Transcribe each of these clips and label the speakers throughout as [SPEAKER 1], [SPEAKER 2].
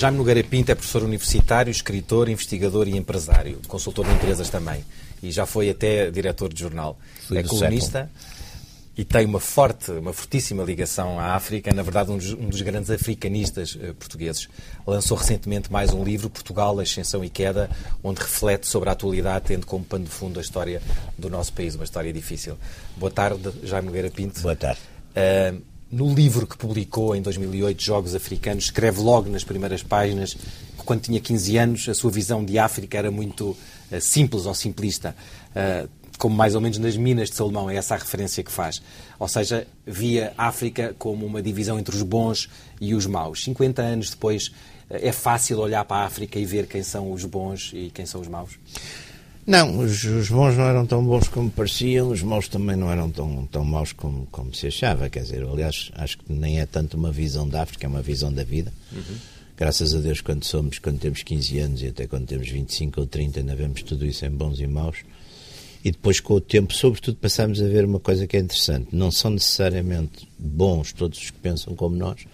[SPEAKER 1] Jaime Nogueira Pinto é professor universitário, escritor, investigador e empresário, consultor de empresas também. E já foi até diretor de jornal.
[SPEAKER 2] Fui
[SPEAKER 1] é colunista e tem uma forte, uma fortíssima ligação à África. Na verdade, um dos, um dos grandes africanistas eh, portugueses. Lançou recentemente mais um livro, Portugal, Ascensão e Queda, onde reflete sobre a atualidade, tendo como pano de fundo a história do nosso país, uma história difícil. Boa tarde, Jaime Nogueira Pinto.
[SPEAKER 2] Boa tarde.
[SPEAKER 1] Uh, no livro que publicou em 2008, Jogos Africanos, escreve logo nas primeiras páginas que quando tinha 15 anos a sua visão de África era muito uh, simples ou simplista. Uh, como mais ou menos nas minas de Salomão, é essa a referência que faz. Ou seja, via África como uma divisão entre os bons e os maus. 50 anos depois, é fácil olhar para a África e ver quem são os bons e quem são os maus?
[SPEAKER 2] Não, os, os, bons não eram tão bons como pareciam, os maus também não eram tão, tão maus como, como se achava. Quer dizer, aliás, acho que nem é tanto uma visão da África, é uma visão da vida. Uhum. Graças a Deus, quando somos, quando temos 15 anos e até quando temos 25 ou 30, ainda vemos tudo isso em bons e maus. E depois, com o tempo, sobretudo, passamos a ver uma coisa que é interessante. Não são necessariamente bons todos os que pensam como nós,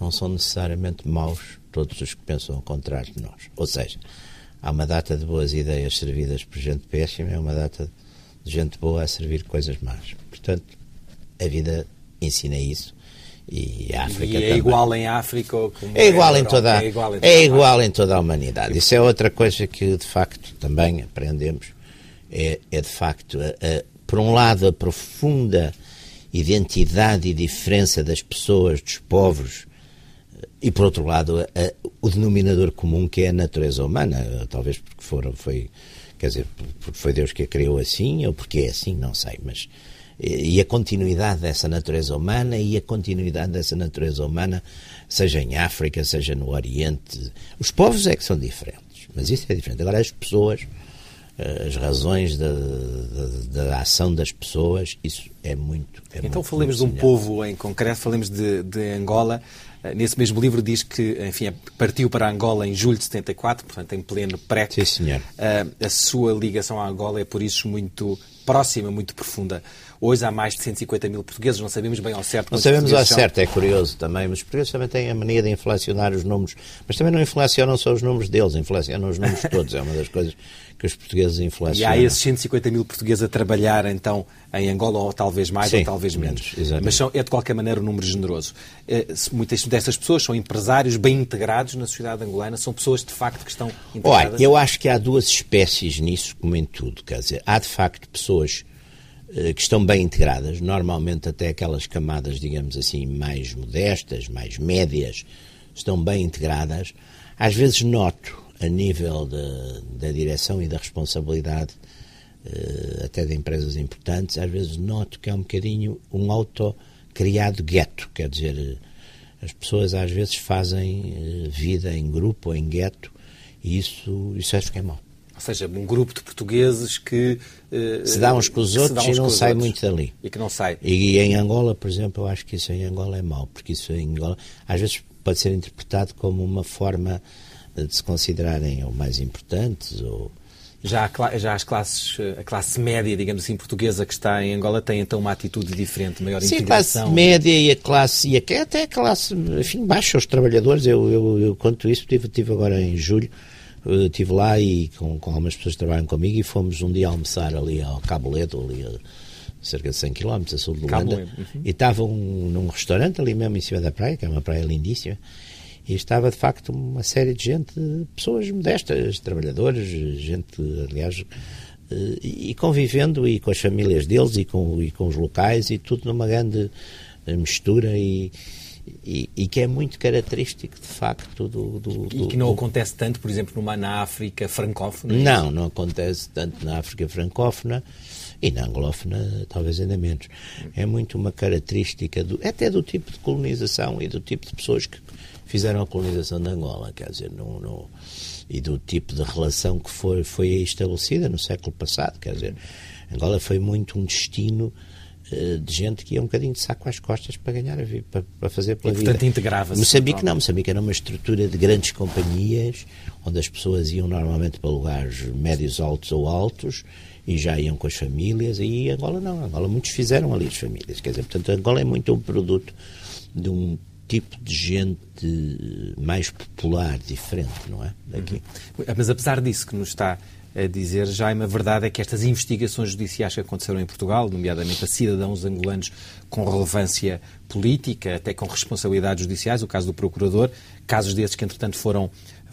[SPEAKER 2] não são necessariamente maus todos os que pensam ao contrário de nós. Ou seja, há uma data de boas ideias servidas por gente péssima e uma data de gente boa a servir coisas más. Portanto, a vida ensina isso. E a África
[SPEAKER 1] e é
[SPEAKER 2] também.
[SPEAKER 1] igual em África
[SPEAKER 2] é igual, em toda, é igual, em toda, é igual em toda a humanidade. Isso é outra coisa que, de facto, também aprendemos. É, é de facto, a, a, por um lado, a profunda identidade e diferença das pessoas, dos povos, e por outro lado, a, o denominador comum que é a natureza humana, talvez porque foram, foi, quer dizer, porque foi Deus que a criou assim, ou porque é assim, não sei, mas e a continuidade dessa natureza humana e a continuidade dessa natureza humana, seja em África, seja no Oriente. Os povos é que são diferentes, mas isso é diferente. Agora, as pessoas, eh, as razões da, da, da ação das pessoas, isso é muito. É
[SPEAKER 1] então,
[SPEAKER 2] muito,
[SPEAKER 1] falemos
[SPEAKER 2] muito
[SPEAKER 1] de um povo em concreto, falemos de, de Angola. Eh, nesse mesmo livro diz que, enfim, partiu para Angola em julho de 74, portanto em pleno pré
[SPEAKER 2] Sim, senhor.
[SPEAKER 1] Eh, a sua ligação à Angola é por isso muito próxima, muito profunda. Hoje há mais de 150 mil portugueses, não sabemos bem ao certo.
[SPEAKER 2] Não sabemos ao certo, é curioso também, mas os portugueses também têm a mania de inflacionar os números, mas também não inflacionam só os números deles, inflacionam os números todos, é uma das coisas que os portugueses inflacionam.
[SPEAKER 1] E há esses 150 mil portugueses a trabalhar, então, em Angola, ou talvez mais,
[SPEAKER 2] Sim,
[SPEAKER 1] ou talvez menos.
[SPEAKER 2] menos
[SPEAKER 1] mas são, é, de qualquer maneira, um número generoso. Eh, muitas dessas pessoas são empresários bem integrados na sociedade angolana, são pessoas, de facto, que estão integradas.
[SPEAKER 2] Olha, eu acho que há duas espécies nisso, como em tudo, quer dizer, há, de facto, pessoas eh, que estão bem integradas, normalmente até aquelas camadas, digamos assim, mais modestas, mais médias, estão bem integradas. Às vezes noto, a nível da, da direção e da responsabilidade, até de empresas importantes, às vezes noto que é um bocadinho um auto-criado gueto, quer dizer, as pessoas às vezes fazem eh, vida em grupo ou em gueto, e isso, isso acho que é mau.
[SPEAKER 1] Ou seja, um grupo de portugueses que
[SPEAKER 2] se dá uns com os outros e não sai outros. muito dali.
[SPEAKER 1] E que não sai.
[SPEAKER 2] E, em Angola, por exemplo, eu acho que isso em Angola é mau, porque isso em Angola às vezes pode ser interpretado como uma forma de se considerarem ou mais importantes ou
[SPEAKER 1] já, já as classes, a classe média, digamos assim, portuguesa que está em Angola tem então uma atitude diferente, maior
[SPEAKER 2] Sim,
[SPEAKER 1] integração.
[SPEAKER 2] a classe média e a classe, e até a classe, enfim, baixa, os trabalhadores, eu, eu, eu conto isso, tive, tive agora em julho, estive lá e com, com algumas pessoas que trabalham comigo e fomos um dia almoçar ali ao Cabo Ledo, ali a cerca de 100 km a sul de Luanda, uhum. e estavam num restaurante ali mesmo em cima da praia, que é uma praia lindíssima, e estava de facto uma série de gente, pessoas modestas, trabalhadores, gente, aliás, eh, e convivendo e com as famílias deles e com, e com os locais e tudo numa grande mistura e, e, e, que é muito característico, de facto, do... do,
[SPEAKER 1] do e que não acontece tanto, por exemplo, numa, na África francófona?
[SPEAKER 2] É não, não acontece tanto na África francófona e na anglófona talvez ainda menos. É muito uma característica, do, até do tipo de colonização e do tipo de pessoas que fizeram a colonização de Angola, quer dizer, e do tipo de relação que foi, foi estabelecida no século passado, quer dizer, Angola foi muito um destino eh, de gente que ia um bocadinho de saco às costas para ganhar a vida, para, para fazer pela
[SPEAKER 1] e,
[SPEAKER 2] vida.
[SPEAKER 1] portanto, integrava-se.
[SPEAKER 2] Moçambique não, Moçambique era uma estrutura de grandes companhias, onde as pessoas iam normalmente para lugares médios, altos ou altos, e já iam com as famílias, e Angola não, Angola muitos fizeram ali as famílias, quer dizer, portanto, Angola é muito um produto de um tipo de gente mais popular, diferente, não é? Daqui.
[SPEAKER 1] Uhum. Mas apesar disso que nos está a dizer, Jaime, a verdade é que estas investigações judiciais que aconteceram em Portugal, nomeadamente a cidadãos angolanos com relevância política, até com responsabilidades judiciais, o caso do procurador, casos desses que entretanto foram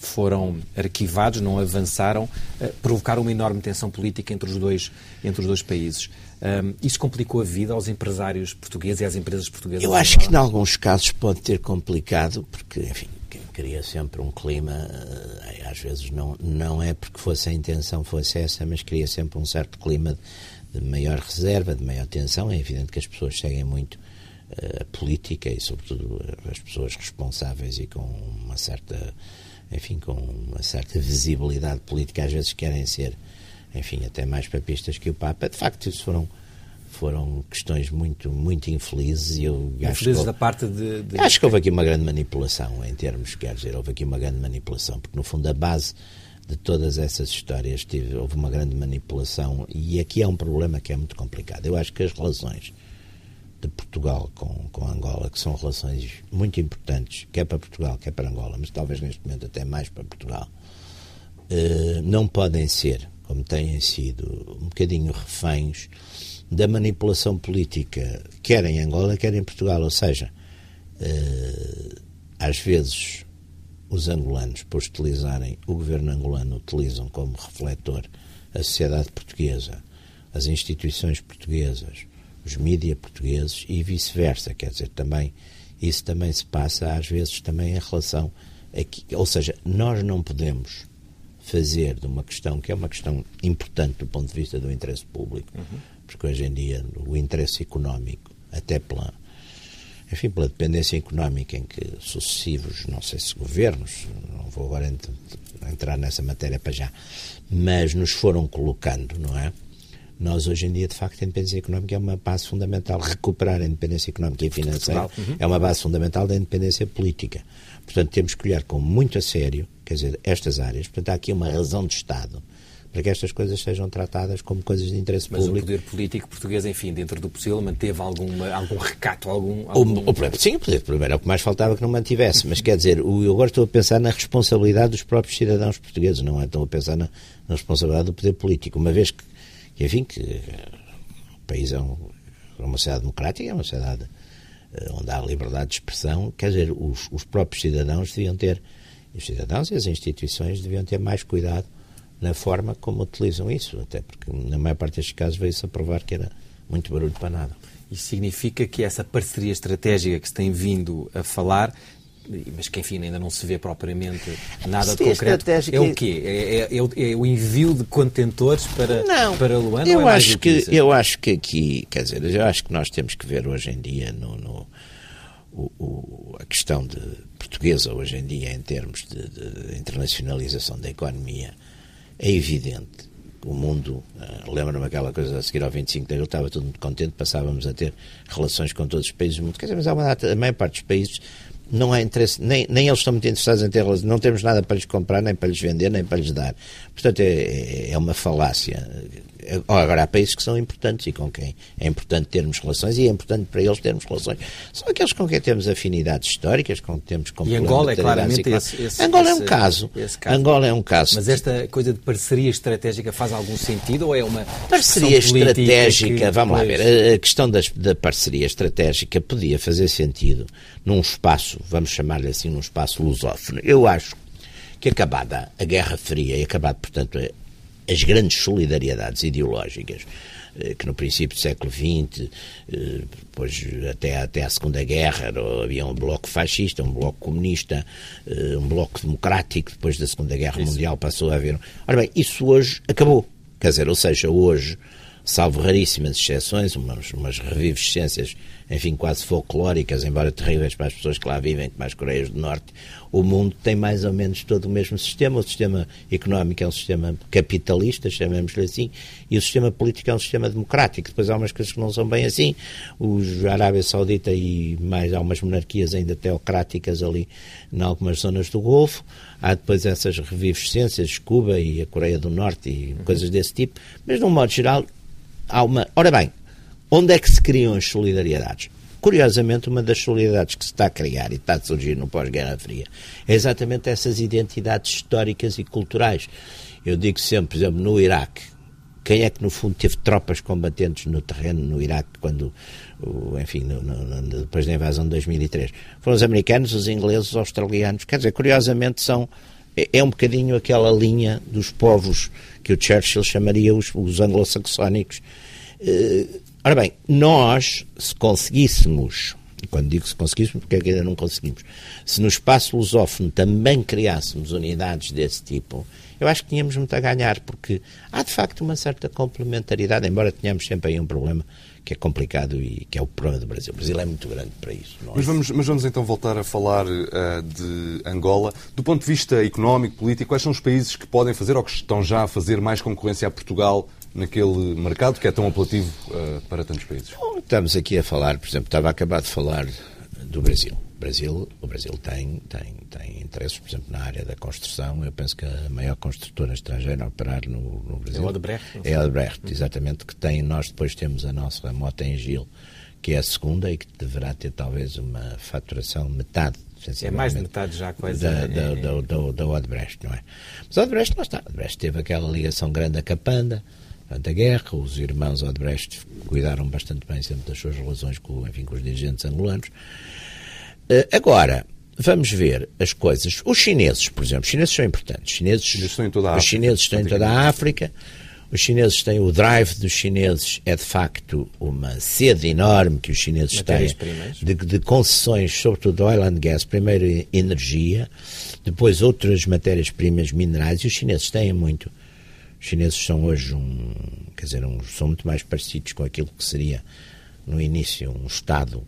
[SPEAKER 1] foram arquivados, não avançaram, eh, provocaram uma enorme tensão política entre os dois, entre os dois países. Um, isso complicou a vida aos empresários portugueses e às empresas portuguesas?
[SPEAKER 2] Eu acho que, em alguns casos, pode ter complicado, porque, enfim, cria sempre um clima, eh, às vezes não, não é porque fosse a intenção fosse essa, mas cria sempre um certo clima de maior reserva, de maior tensão. É evidente que as pessoas seguem muito eh, a política e, sobretudo, as pessoas responsáveis e com uma certa, enfim, com uma certa visibilidade política, às vezes querem ser, enfim, até mais papistas que o Papa. De facto, isso foram foram questões muito, muito infelizes e eu
[SPEAKER 1] infelizes acho da parte de, de,
[SPEAKER 2] Acho que houve aqui uma grande manipulação em termos, quer dizer, houve aqui uma grande manipulação, porque no fundo a base de todas essas histórias tive, houve uma grande manipulação e aqui é um problema que é muito complicado. Eu acho que as relações de Portugal com, com Angola, que são relações muito importantes, quer para Portugal, quer para Angola, mas talvez neste momento até mais para Portugal, eh, não podem ser, como têm sido, um bocadinho reféns da manipulação política, quer em Angola, quer em Portugal. Ou seja, eh, às vezes os angolanos, por utilizarem o governo angolano, utilizam como refletor a sociedade portuguesa, as instituições portuguesas, os mídias portugueses e vice-versa. Quer dizer, também isso também se passa às vezes também em relação a, ou seja, nós não podemos fazer de uma questão que é uma questão importante do ponto de vista do interesse público, uhum porque hoje em dia o interesse económico, até pela, enfim, pela dependência económica em que sucessivos, não sei se governos, não vou agora entrar nessa matéria para já, mas nos foram colocando, não é? Nós, hoje em dia, de facto, a independência económica é uma base fundamental. Recuperar a independência económica e financeira uhum. é uma base fundamental da independência política. Portanto, temos que olhar com muito a sério, quer dizer, estas áreas. Portanto, há aqui uma razão de Estado para que estas coisas sejam tratadas como coisas de interesse
[SPEAKER 1] Mas
[SPEAKER 2] público.
[SPEAKER 1] Mas o poder político português, enfim, dentro do possível, manteve alguma, algum recato, algum... algum...
[SPEAKER 2] O, o, sim, o poder primeiro é o que mais faltava que não mantivesse, mas quer dizer, o, eu agora estou a pensar na responsabilidade dos próprios cidadãos portugueses, não é? Estou a pensar na, na responsabilidade do poder político, uma vez que, que enfim, que o país é, um, é uma sociedade democrática, é uma sociedade eh, onde há liberdade de expressão, quer dizer, os, os próprios cidadãos deviam ter, os cidadãos e as instituições deviam ter mais cuidado na forma como utilizam isso, até porque na maior parte destes casos veio-se a provar que era muito barulho para nada.
[SPEAKER 1] Isso significa que essa parceria estratégica que se tem vindo a falar mas que enfim ainda não se vê propriamente nada de concreto. É o quê? É, é, é, é, o envio de contentores para,
[SPEAKER 2] não,
[SPEAKER 1] para Luanda?
[SPEAKER 2] Eu, é acho que, eu acho que aqui, quer dizer, eu acho que nós temos que ver hoje em dia no, no o, o, a questão de portuguesa hoje em dia em termos de, de internacionalização da economia é evidente que o mundo, uh, lembra-me aquela coisa a seguir ao 25 de abril, estava todo muito contente, passávamos a ter relações com todos os países do mundo. Quer dizer, mas há uma data, a maior parte dos países não há interesse, nem, nem eles estão muito interessados em ter relações, não temos nada para lhes comprar, nem para lhes vender, nem para lhes dar. Portanto, é, é uma falácia. Agora, há países que são importantes e com quem é importante termos relações e é importante para eles termos relações. São aqueles com quem temos afinidades históricas, com quem temos
[SPEAKER 1] E Angola é claramente esse, esse,
[SPEAKER 2] Angola esse, é um caso. caso. Angola é um caso.
[SPEAKER 1] Mas esta coisa de parceria estratégica faz algum sentido ou é uma
[SPEAKER 2] parceria estratégica? Que, vamos lá ver. A questão das, da parceria estratégica podia fazer sentido num espaço, vamos chamar-lhe assim, num espaço lusófono. Eu acho que acabada a Guerra Fria e acabado, portanto, as grandes solidariedades ideológicas eh, que no princípio do século XX, eh, depois até, até a Segunda Guerra, havia um bloco fascista, um bloco comunista, eh, um bloco democrático, depois da Segunda Guerra isso. Mundial passou a haver... Ora bem, isso hoje acabou. Quer dizer, ou seja, hoje, salvo raríssimas exceções, umas, umas revivescências enfim, quase folclóricas, embora terríveis para as pessoas que lá vivem, como as Coreias do Norte, o mundo tem mais ou menos todo o mesmo sistema. O sistema económico é um sistema capitalista, chamemos-lhe assim, e o sistema político é um sistema democrático. Depois há umas coisas que não são bem assim. Os, Arábia Saudita e mais há umas monarquias ainda teocráticas ali em algumas zonas do Golfo. Há depois essas revivescências, Cuba e a Coreia do Norte e uhum. coisas desse tipo. Mas, de um modo geral, há uma. Ora bem, Onde é que se criam as solidariedades? curiosamente, uma das solidariedades que se está a criar e está a surgir no pós-Guerra Fria é exatamente essas identidades históricas e culturais. Eu digo sempre, por exemplo, no Iraque, quem é que no fundo teve tropas combatentes no terreno no Iraque quando, enfim, no, no, depois da invasão de 2003? Foram os americanos, os ingleses, os australianos. Quer dizer, curiosamente são é, é um bocadinho aquela linha dos povos que o Churchill chamaria os, os anglo-saxónicos. Ora bem, nós, se conseguíssemos, quando digo se conseguíssemos, porque é ainda não conseguimos, se no espaço lusófono também criássemos unidades desse tipo, eu acho que tínhamos muito a ganhar, porque há de facto uma certa complementaridade, embora tenhamos sempre aí um problema que é complicado e que é o problema do Brasil. O Brasil é muito grande para isso.
[SPEAKER 3] É? Mas, vamos, mas vamos então voltar a falar uh, de Angola. Do ponto de vista económico, político, quais são os países que podem fazer ou que estão já a fazer mais concorrência a Portugal naquele mercado que é tão apelativo uh, para tantos países?
[SPEAKER 2] Bom, estamos aqui a falar, por exemplo, estava a acabar de falar do Brasil. Brasil, o Brasil tem, tem, tem interesses, por exemplo, na área da construção. Eu penso que a maior construtora estrangeira a operar no, no Brasil
[SPEAKER 1] é a Odebrecht.
[SPEAKER 2] É a Odebrecht, exatamente, que tem, nós depois temos a nossa moto em Gil, que é a segunda e que deverá ter talvez uma faturação metade
[SPEAKER 1] é mais de metade já quase.
[SPEAKER 2] Da, da, é, da, da, da Odebrecht, não é? Mas a Odebrecht lá está. A Odebrecht teve aquela ligação grande a Capanda, durante a guerra, os irmãos Odebrecht cuidaram bastante bem sempre das suas relações com, enfim, com os dirigentes angolanos. Eh, agora, vamos ver as coisas. Os chineses, por exemplo, os chineses são importantes. Os chineses,
[SPEAKER 3] estão em toda a
[SPEAKER 2] os chineses estão em toda a África. Os chineses têm o drive dos chineses é de facto uma sede enorme que os chineses têm de, de, concessões, sobretudo oil and gas, primeiro energia, depois outras matérias-primas minerais, e os chineses têm muito. Os chineses são hoje um, quer dizer, um, são muito mais parecidos com aquilo que seria no início um Estado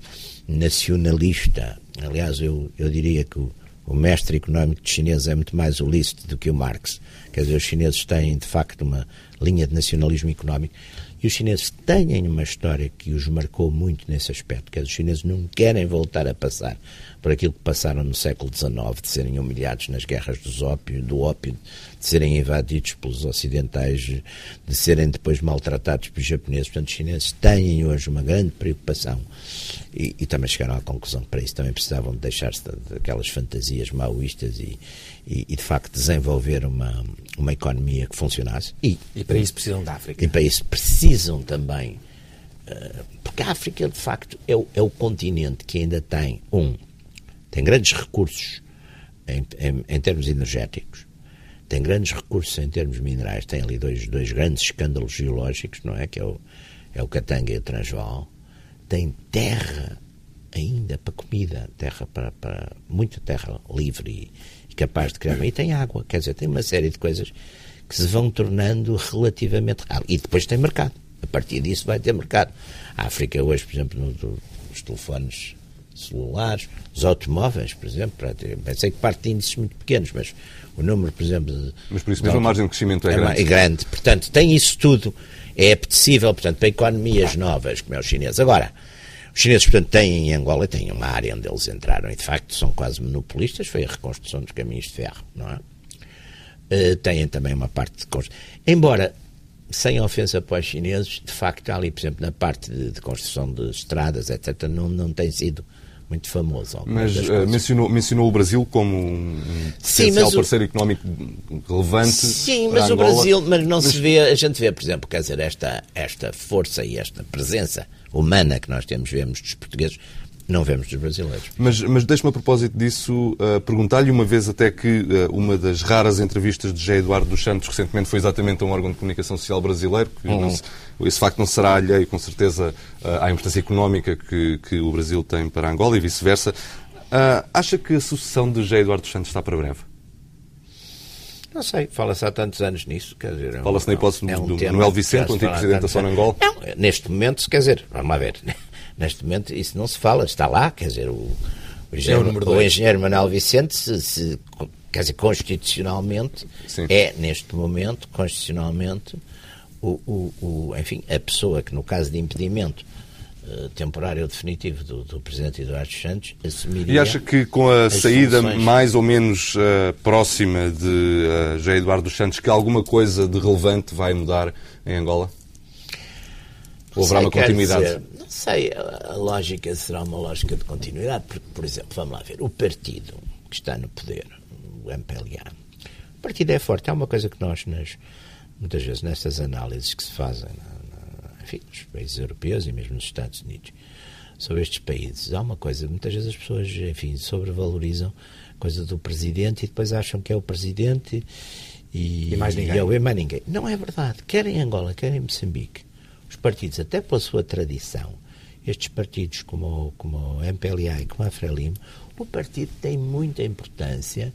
[SPEAKER 2] nacionalista. Aliás, eu, eu diria que o, o mestre económico de chineses é muito mais o Liszt do que o Marx. Quer dizer, os chineses têm, de facto, uma linha de nacionalismo económico e os chineses têm uma história que os marcou muito nesse aspecto. Dizer, os chineses não querem voltar a passar por aquilo que passaram no século XIX, de serem humilhados nas guerras dos ópio, do ópio, de serem invadidos pelos ocidentais, de serem depois maltratados pelos japoneses. Portanto, os chineses têm hoje uma grande preocupação e, e também chegaram à conclusão que para isso também precisavam de deixar-se daquelas fantasias maoístas e, e, e, de facto desenvolver uma, uma economia que funcionasse.
[SPEAKER 1] E, e para isso precisam da África.
[SPEAKER 2] E para isso precisam também, uh, porque a África de facto é o, é o continente que ainda tem, um, tem grandes recursos em, em, em termos energéticos, tem grandes recursos em termos minerais, tem ali dois, dois grandes escândalos geológicos, não é? Que é o, é o Katanga e o Transvaal. Tem terra ainda para comida, terra para, para muita terra livre e, capaz de criar. E tem água, quer dizer, tem uma série de coisas que se vão tornando relativamente raras. E depois tem mercado. A partir disso vai ter mercado. A África hoje, por exemplo, no, nos telefones celulares, os automóveis, por exemplo, pensei que parte de índices muito pequenos, mas o número, por exemplo... De,
[SPEAKER 3] mas por isso mesmo a margem de crescimento é, é grande.
[SPEAKER 2] É grande. Portanto, tem isso tudo. É apetecível, portanto, para economias novas, como é os chineses. Agora, os chineses, portanto, têm em Angola, têm uma área onde eles entraram e, de facto, são quase monopolistas, foi a reconstrução dos caminhos de ferro, não é? Uh, têm também uma parte de construção. Embora, sem ofensa para os chineses, de facto, ali, por exemplo, na parte de, de construção de estradas, etc., não, não tem sido muito famoso.
[SPEAKER 3] Mas uh, mencionou, mencionou o Brasil como um Sim, potencial o... parceiro económico relevante.
[SPEAKER 2] Sim, mas o Brasil, mas não mas... se vê, a gente vê, por exemplo, quer dizer, esta, esta força e esta presença humana que nós temos, vemos dos portugueses, não vemos dos brasileiros.
[SPEAKER 3] Mas, mas deixe-me a propósito disso uh, perguntar-lhe uma vez até que uh, uma das raras entrevistas de José Eduardo dos Santos recentemente foi exatamente a um órgão de comunicação social brasileiro, que se, esse facto não será alheio com certeza uh, à importância económica que, que o Brasil tem para Angola e vice-versa. acha que a sucessão de José Eduardo dos Santos está para breve?
[SPEAKER 2] Não sei, fala-se há tantos anos nisso. Quer dizer,
[SPEAKER 3] é um, fala-se na hipótese é um do Manuel Vicente, o antigo presidente da Sonangol?
[SPEAKER 2] Não, neste momento, quer dizer, vamos lá ver. Neste momento isso não se fala, está lá, quer dizer, o, o, engenheiro, o engenheiro Manuel Vicente, se, se, quer dizer, constitucionalmente, Sim. é neste momento, constitucionalmente, o, o, o, enfim, a pessoa que no caso de impedimento uh, temporário ou definitivo do, do Presidente Eduardo Santos assumiria...
[SPEAKER 3] E acha que com a saída funções... mais ou menos uh, próxima de uh, José Eduardo Santos que alguma coisa de relevante vai mudar em Angola? Ou haverá uma continuidade?
[SPEAKER 2] Dizer, não sei, a lógica será uma lógica de continuidade, porque, por exemplo, vamos lá ver, o partido que está no poder, o MPLA, o partido é forte, é uma coisa que nós, nas, muitas vezes, nestas análises que se fazem, na, na, enfim, nos países europeus e mesmo nos Estados Unidos, sobre estes países, há uma coisa, muitas vezes as pessoas, enfim, sobrevalorizam a coisa do presidente e depois acham que é o presidente e,
[SPEAKER 1] e mais ninguém. E
[SPEAKER 2] é mais ninguém. Não é verdade. Quer em Angola, quer em Moçambique, partidos, até pela sua tradição, estes partidos como, o, como o MPLA e como a Frelimo, o partido tem muita importância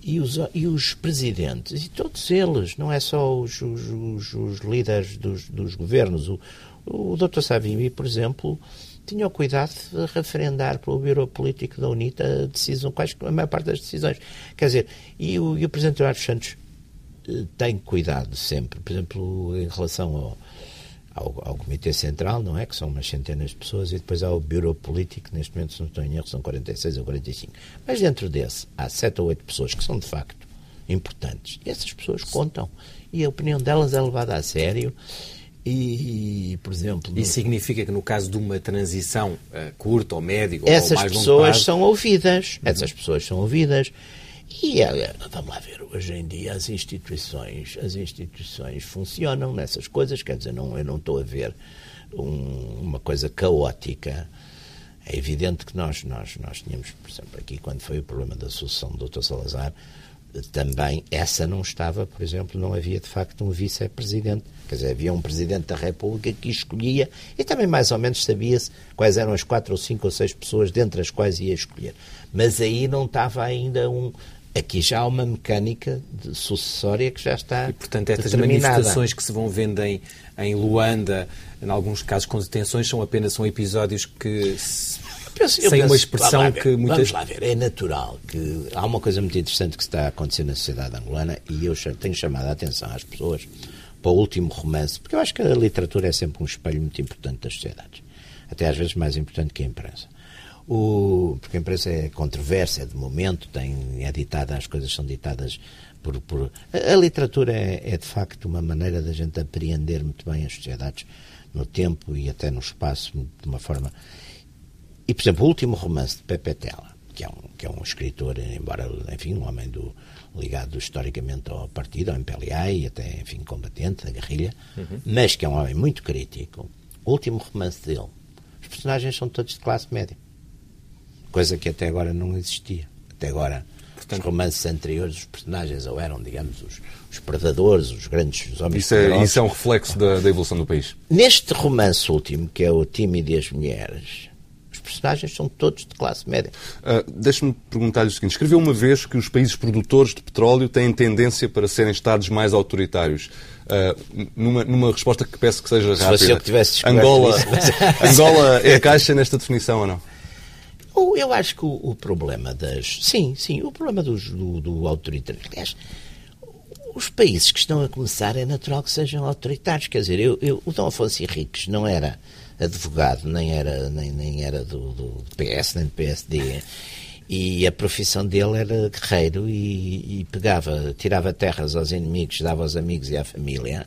[SPEAKER 2] e os, e os presidentes, e todos eles, não é só os, os, os, os líderes dos, dos governos, o, o Dr. Savimbi, por exemplo, tinha o cuidado de referendar pelo Bureau Político da UNITA a, decisão, quais, a maior parte das decisões. Quer dizer, e o, e o Presidente Eduardo Santos eh, tem cuidado sempre, por exemplo, em relação ao, ao, ao, Comitê Central, não é? Que são umas centenas de pessoas, e depois há o Bureau Político, que neste momento, se não estou em erro, são 46 ou 45. Mas dentro desse, há 7 ou 8 pessoas que são, de facto, importantes. E essas pessoas contam. E a opinião delas é levada a sério. E, por exemplo.
[SPEAKER 1] Isso no... significa que no caso de uma transição uh, curta ou média
[SPEAKER 2] essas
[SPEAKER 1] ou mais
[SPEAKER 2] pessoas prazo... são ouvidas. Uhum. Essas pessoas são ouvidas. E vamos lá ver, hoje em dia as instituições, as instituições funcionam nessas coisas, quer dizer, não, eu não estou a ver um, uma coisa caótica. É evidente que nós, nós, nós tínhamos, por exemplo, aqui quando foi o problema da sucessão do Dr. Salazar, também essa não estava, por exemplo, não havia de facto um vice-presidente. Quer dizer, havia um presidente da República que escolhia e também mais ou menos sabia-se quais eram as quatro ou cinco ou seis pessoas dentre as quais ia escolher. Mas aí não estava ainda um, Aqui já há uma mecânica sucessória que já está.
[SPEAKER 1] E, portanto, estas manifestações que se vão vendo em, em Luanda, em alguns casos com detenções, são apenas são episódios que. penso, sem penso, uma expressão
[SPEAKER 2] ver,
[SPEAKER 1] que muitas.
[SPEAKER 2] Vamos lá ver, é natural que há uma coisa muito interessante que está a acontecer na sociedade angolana e eu tenho chamado a atenção às pessoas para o último romance, porque eu acho que a literatura é sempre um espelho muito importante das sociedades, até às vezes mais importante que a imprensa. O, porque a imprensa é controversa, é de momento, tem, é ditada, as coisas são ditadas por. por a, a, literatura é, é, de facto uma maneira da gente apreender muito bem as sociedades no tempo e até no espaço, de uma forma. E, por exemplo, o último romance de Pepe Tela, que é um, que é um escritor, embora, enfim, um homem do, ligado historicamente ao partido, ao MPLA e até, enfim, combatente da guerrilha, uhum. mas que é um homem muito crítico. O último romance dele, os personagens são todos de classe média coisa que até agora não existia. Até agora, Portanto, os romances anteriores, os personagens ou eram, digamos, os, os predadores, os grandes os homens
[SPEAKER 3] isso é, isso é um reflexo da, da, evolução do país.
[SPEAKER 2] Neste romance último, que é o Tímido e as Mulheres, os personagens são todos de classe média.
[SPEAKER 3] Uh, Deixe-me perguntar-lhe o seguinte. Escreveu uma vez que os países produtores de petróleo têm tendência para serem Estados mais autoritários. Uh, numa, numa resposta que peço que seja rápida.
[SPEAKER 2] Se eu que tivesse
[SPEAKER 3] Angola, Angola é a caixa nesta definição ou não?
[SPEAKER 2] Eu acho que o, o problema das. Sim, sim, o problema dos, do, do autoritarismo. Aliás, os países que estão a começar é natural que sejam autoritários. Quer dizer, eu, eu, o Dom Afonso Henriques não era advogado, nem era, nem, nem era do, do PS, nem do PSD. E a profissão dele era guerreiro e, e pegava, tirava terras aos inimigos, dava aos amigos e à família.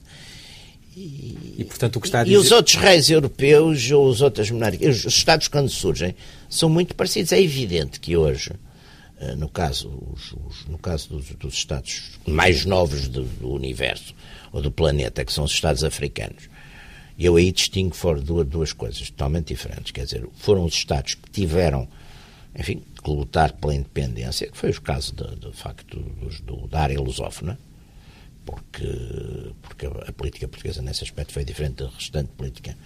[SPEAKER 1] E, e, portanto, o que está a dizer...
[SPEAKER 2] e os outros reis europeus ou as outras monarquias, os Estados quando surgem, são muito parecidos. É evidente que hoje, eh, no caso, os, os, no caso dos, dos, Estados mais novos do, do, universo ou do planeta, que são os Estados africanos, eu aí distingo fora duas, duas coisas totalmente diferentes. Quer dizer, foram os Estados que tiveram, enfim, que lutar pela independência, que foi o caso, de, de facto, dos, do, da área lusófona, porque, porque a política portuguesa nesse aspecto foi diferente da restante política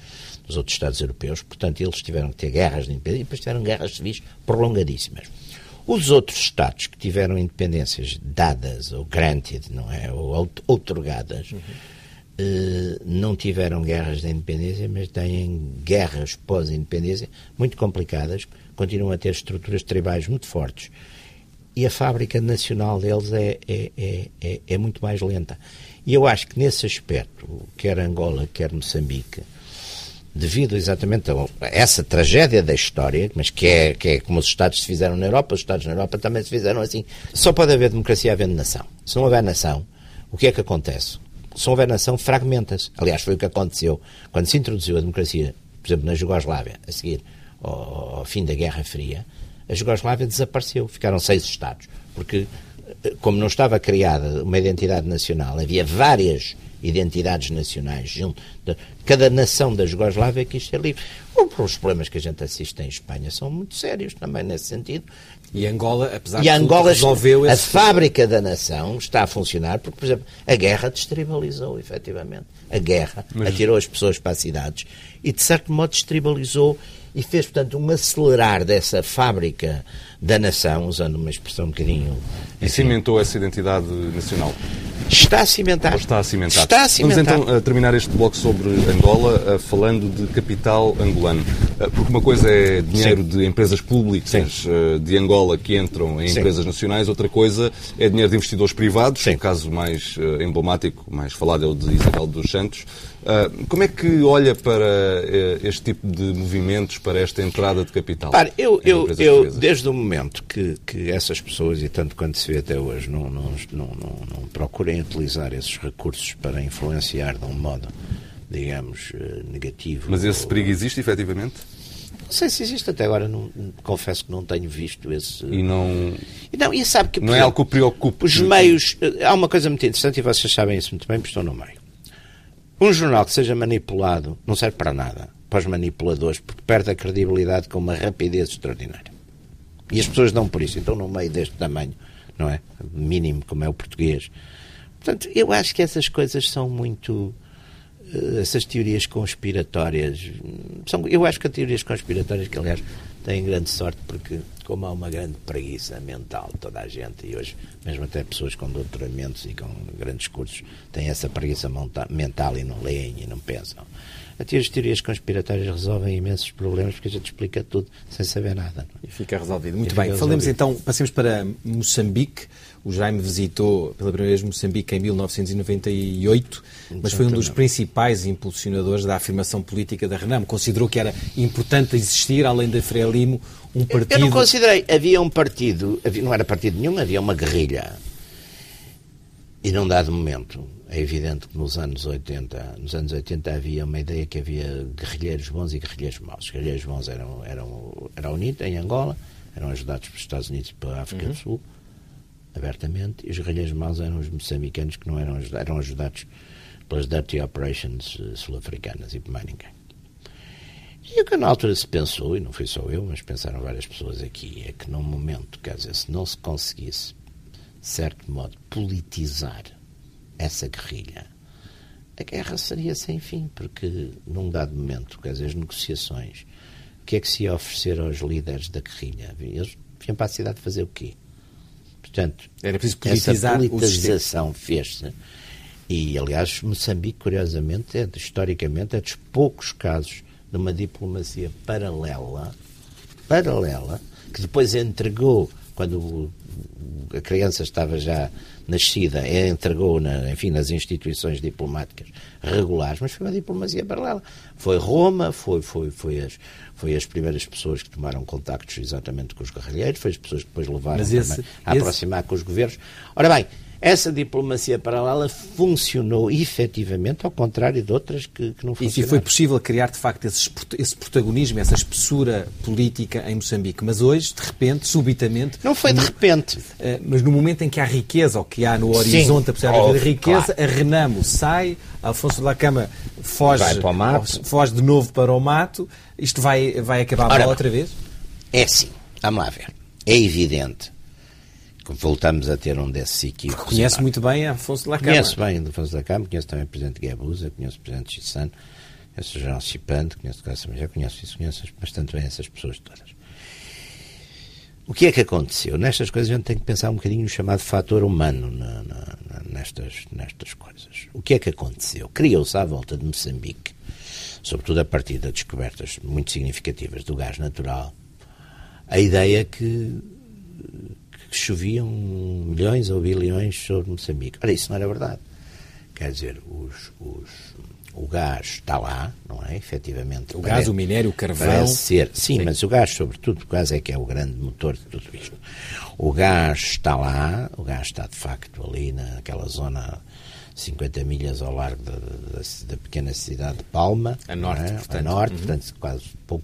[SPEAKER 2] dos outros Estados europeus. Portanto, eles tiveram que ter guerras de independência e depois tiveram guerras civis prolongadíssimas. Os outros Estados que tiveram independências dadas ou granted, não é, ou outorgadas, uhum. eh, não tiveram guerras de independência, mas têm guerras pós-independência muito complicadas, continuam a ter estruturas tribais muito fortes e a fábrica nacional deles é, é, é, é, é muito mais lenta. E eu acho que nesse aspecto, quer Angola, quer Moçambique, devido exatamente a essa tragédia da história, mas que é, que é como os Estados se fizeram na Europa, os Estados na Europa também se fizeram assim. Só pode haver democracia havendo nação. Se não houver nação, o que é que acontece? se houver nação, fragmenta-se. Aliás, foi o que aconteceu quando se introduziu a democracia, por exemplo, na Jugoslávia, a seguir ao, ao fim da Guerra Fria, a Jugoslávia desapareceu. Ficaram seis Estados. Porque, eh, como não estava criada uma identidade nacional, havia várias identidades nacionais junto. De, cada nação da Jugoslávia quis ser livre. Os problemas que a gente assiste em Espanha são muito sérios também nesse sentido.
[SPEAKER 1] E Angola, apesar
[SPEAKER 2] e
[SPEAKER 1] de
[SPEAKER 2] Angola,
[SPEAKER 1] resolveu
[SPEAKER 2] a
[SPEAKER 1] esse...
[SPEAKER 2] fábrica da nação está a funcionar porque, por exemplo, a guerra destribalizou, efetivamente. A guerra Mas... atirou as pessoas para as cidades e, de certo modo, destribalizou e fez, portanto, um acelerar dessa fábrica da nação, usando uma expressão um bocadinho.
[SPEAKER 3] E cimentou essa identidade nacional?
[SPEAKER 2] Está a cimentar. Ou
[SPEAKER 3] está a cimentar.
[SPEAKER 2] Está a cimentar.
[SPEAKER 3] Vamos então a terminar este bloco sobre Angola uh, falando de capital angolano. Uh, porque uma coisa é dinheiro Sim. de empresas públicas uh, de Angola que entram em Sim. empresas nacionais, outra coisa é dinheiro de investidores privados. Sim. O caso mais emblemático, mais falado é o de Isabel dos Santos. Como é que olha para este tipo de movimentos, para esta entrada de capital?
[SPEAKER 2] Para, eu, eu, eu desde o momento que, que essas pessoas, e tanto quanto se vê até hoje, não, não, não, não, procurem utilizar esses recursos para influenciar de um modo, digamos, eh, negativo.
[SPEAKER 3] Mas esse perigo existe, efetivamente?
[SPEAKER 2] Não sei se existe, até agora não, confesso que não tenho visto esse.
[SPEAKER 3] E não.
[SPEAKER 2] E não, e sabe que.
[SPEAKER 3] Não é algo que o preocupe.
[SPEAKER 2] Os meios. Eh, há uma coisa muito interessante e vocês sabem isso muito bem, porque estão no meio. Um jornal que seja manipulado não serve para nada para os manipuladores, porque perde a credibilidade com uma rapidez extraordinária. E as pessoas dão por isso. Então, no meio deste tamanho, não é? Mínimo, como é o português. Portanto, eu acho que essas coisas são muito. Eh, essas teorias conspiratórias. São, eu acho que as teorias conspiratórias, que aliás têm grande sorte, porque, como há uma grande preguiça mental, toda a gente, e hoje, mesmo até pessoas com doutoramentos e com grandes cursos, têm essa preguiça mental e não leem e não pensam. Até as teorias conspiratórias resolvem imensos problemas porque a gente explica tudo sem saber nada.
[SPEAKER 1] É? E fica resolvido. Muito e bem. Falemos então, passemos para Moçambique. O Jaime visitou pela primeira vez Moçambique em 1998, mas foi um dos principais impulsionadores da afirmação política da Renamo. Considerou que era importante existir, além da Frelimo, um partido. Eu
[SPEAKER 2] não considerei. Havia um partido, havia, não era partido nenhum, havia uma guerrilha. E num dado momento, é evidente que nos anos 80, nos anos 80 havia uma ideia que havia guerrilheiros bons e guerrilheiros maus. Os guerrilheiros bons eram, eram, eram unidos em Angola, eram ajudados pelos Estados Unidos e pela África uhum. do Sul, abertamente, e os guerrilheiros maus eram os moçambicanos que não eram ajudados, eram ajudados pelas Dirty Operations eh, sul-africanas e por mais ninguém. E o que na altura se pensou, e não foi só eu, mas pensaram várias pessoas aqui, é que num momento, dizer, se não se conseguisse, de certo modo, politizar essa guerrilha, a guerra seria sem fim, porque num dado momento, quer dizer, as negociações, o que é que se ia oferecer aos líderes da guerrilha? Eles vinham para a cidade fazer o quê? Portanto,
[SPEAKER 1] Era preciso
[SPEAKER 2] essa politização fez-se. E, aliás, Moçambique, curiosamente, é, historicamente, é dos poucos casos de uma diplomacia paralela, paralela, que depois entregou, quando a criança estava já nascida, é, entregou, na, enfim, nas instituições diplomáticas regulares, mas foi uma diplomacia paralela. Foi Roma, foi, foi, foi, as, foi as primeiras pessoas que tomaram contactos exatamente com os guerrilheiros, foi as pessoas que depois levaram esse, a esse... aproximar com os governos. Ora bem, essa diplomacia paralela funcionou efetivamente, ao contrário de outras que, que não funcionaram.
[SPEAKER 1] E foi possível criar, de facto, esse, esse protagonismo, essa espessura política em Moçambique. Mas hoje, de repente, subitamente...
[SPEAKER 2] Não foi de repente.
[SPEAKER 1] Uh, mas no momento em que há riqueza, ou que há no horizonte, Sim, apesar de haver riqueza, claro. a Renamo sai, Alfonso da Cama foge, foge de novo para o mato. Isto vai, vai acabar Ora, mal outra vez?
[SPEAKER 2] É sim. Vamos lá ver. É evidente voltamos a ter um desses equívocos.
[SPEAKER 1] Conhece muito bem Afonso da Câmara.
[SPEAKER 2] Conheço bem Afonso da Câmara, conheço também o Presidente Guebuza, conheço o Presidente Chissano, conheço o General Cipante, conheço o Cássio já conheço isso, conheço bastante bem essas pessoas todas. O que é que aconteceu? Nestas coisas a gente tem que pensar um bocadinho no chamado fator humano na, na, nestas, nestas coisas. O que é que aconteceu? Criou-se à volta de Moçambique, sobretudo a partir de descobertas muito significativas do gás natural, a ideia que que choviam milhões ou bilhões sobre Moçambique. Ora, isso não era verdade. Quer dizer, os, os, o gás está lá, não é? Efetivamente.
[SPEAKER 1] O gás, o minério, o carvão.
[SPEAKER 2] Ser, sim, sim, mas o gás, sobretudo, o gás é que é o grande motor de tudo isto. O gás está lá, o gás está de facto ali naquela zona 50 milhas ao largo da, da, da pequena cidade de Palma.
[SPEAKER 1] A norte,
[SPEAKER 2] é?
[SPEAKER 1] portanto.
[SPEAKER 2] A norte,
[SPEAKER 1] uhum.
[SPEAKER 2] portanto, quase pou,